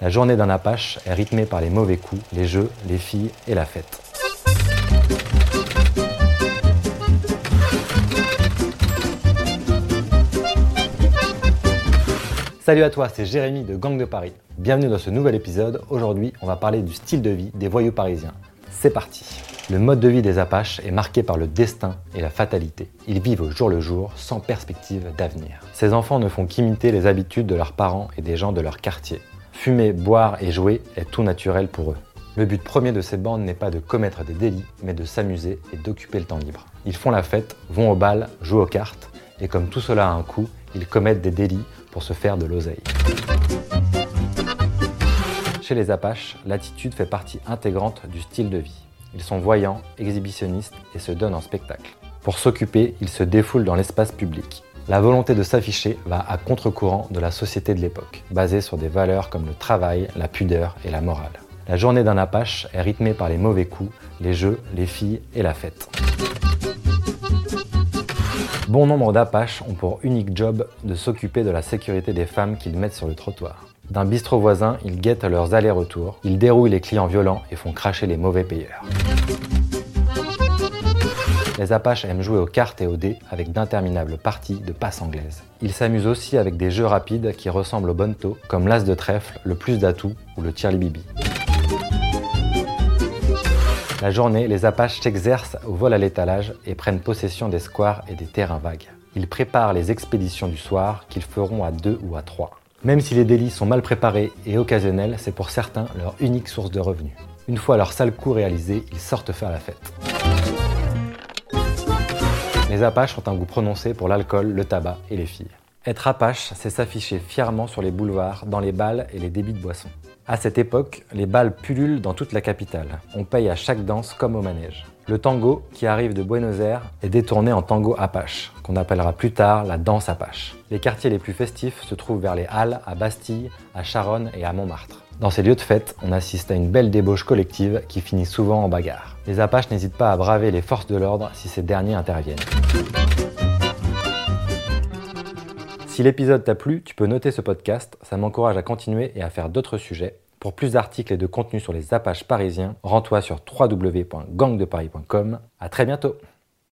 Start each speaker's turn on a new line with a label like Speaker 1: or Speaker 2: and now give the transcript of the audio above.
Speaker 1: La journée d'un Apache est rythmée par les mauvais coups, les jeux, les filles et la fête. Salut à toi, c'est Jérémy de Gang de Paris. Bienvenue dans ce nouvel épisode. Aujourd'hui, on va parler du style de vie des voyous parisiens. C'est parti. Le mode de vie des Apaches est marqué par le destin et la fatalité. Ils vivent au jour le jour, sans perspective d'avenir. Ces enfants ne font qu'imiter les habitudes de leurs parents et des gens de leur quartier. Fumer, boire et jouer est tout naturel pour eux. Le but premier de ces bandes n'est pas de commettre des délits, mais de s'amuser et d'occuper le temps libre. Ils font la fête, vont au bal, jouent aux cartes, et comme tout cela a un coût, ils commettent des délits pour se faire de l'oseille. Chez les Apaches, l'attitude fait partie intégrante du style de vie. Ils sont voyants, exhibitionnistes et se donnent en spectacle. Pour s'occuper, ils se défoulent dans l'espace public. La volonté de s'afficher va à contre-courant de la société de l'époque, basée sur des valeurs comme le travail, la pudeur et la morale. La journée d'un Apache est rythmée par les mauvais coups, les jeux, les filles et la fête. Bon nombre d'Apaches ont pour unique job de s'occuper de la sécurité des femmes qu'ils mettent sur le trottoir. D'un bistrot voisin, ils guettent leurs allers-retours, ils dérouillent les clients violents et font cracher les mauvais payeurs. Les Apaches aiment jouer aux cartes et aux dés avec d'interminables parties de passes anglaises. Ils s'amusent aussi avec des jeux rapides qui ressemblent au bonto, comme l'as de trèfle, le plus d'atouts ou le tirli-bibi. La journée, les Apaches s'exercent au vol à l'étalage et prennent possession des squares et des terrains vagues. Ils préparent les expéditions du soir qu'ils feront à deux ou à trois. Même si les délits sont mal préparés et occasionnels, c'est pour certains leur unique source de revenus. Une fois leur sale coup réalisé, ils sortent faire la fête. Les Apaches ont un goût prononcé pour l'alcool, le tabac et les filles. Être Apache, c'est s'afficher fièrement sur les boulevards, dans les bals et les débits de boissons. À cette époque, les bals pullulent dans toute la capitale. On paye à chaque danse comme au manège. Le tango, qui arrive de Buenos Aires, est détourné en tango apache, qu'on appellera plus tard la danse apache. Les quartiers les plus festifs se trouvent vers les Halles, à Bastille, à Charonne et à Montmartre. Dans ces lieux de fête, on assiste à une belle débauche collective qui finit souvent en bagarre. Les Apaches n'hésitent pas à braver les forces de l'ordre si ces derniers interviennent. Si l'épisode t'a plu, tu peux noter ce podcast, ça m'encourage à continuer et à faire d'autres sujets. Pour plus d'articles et de contenus sur les Apaches parisiens, rends-toi sur www.gangdeparis.com. À très bientôt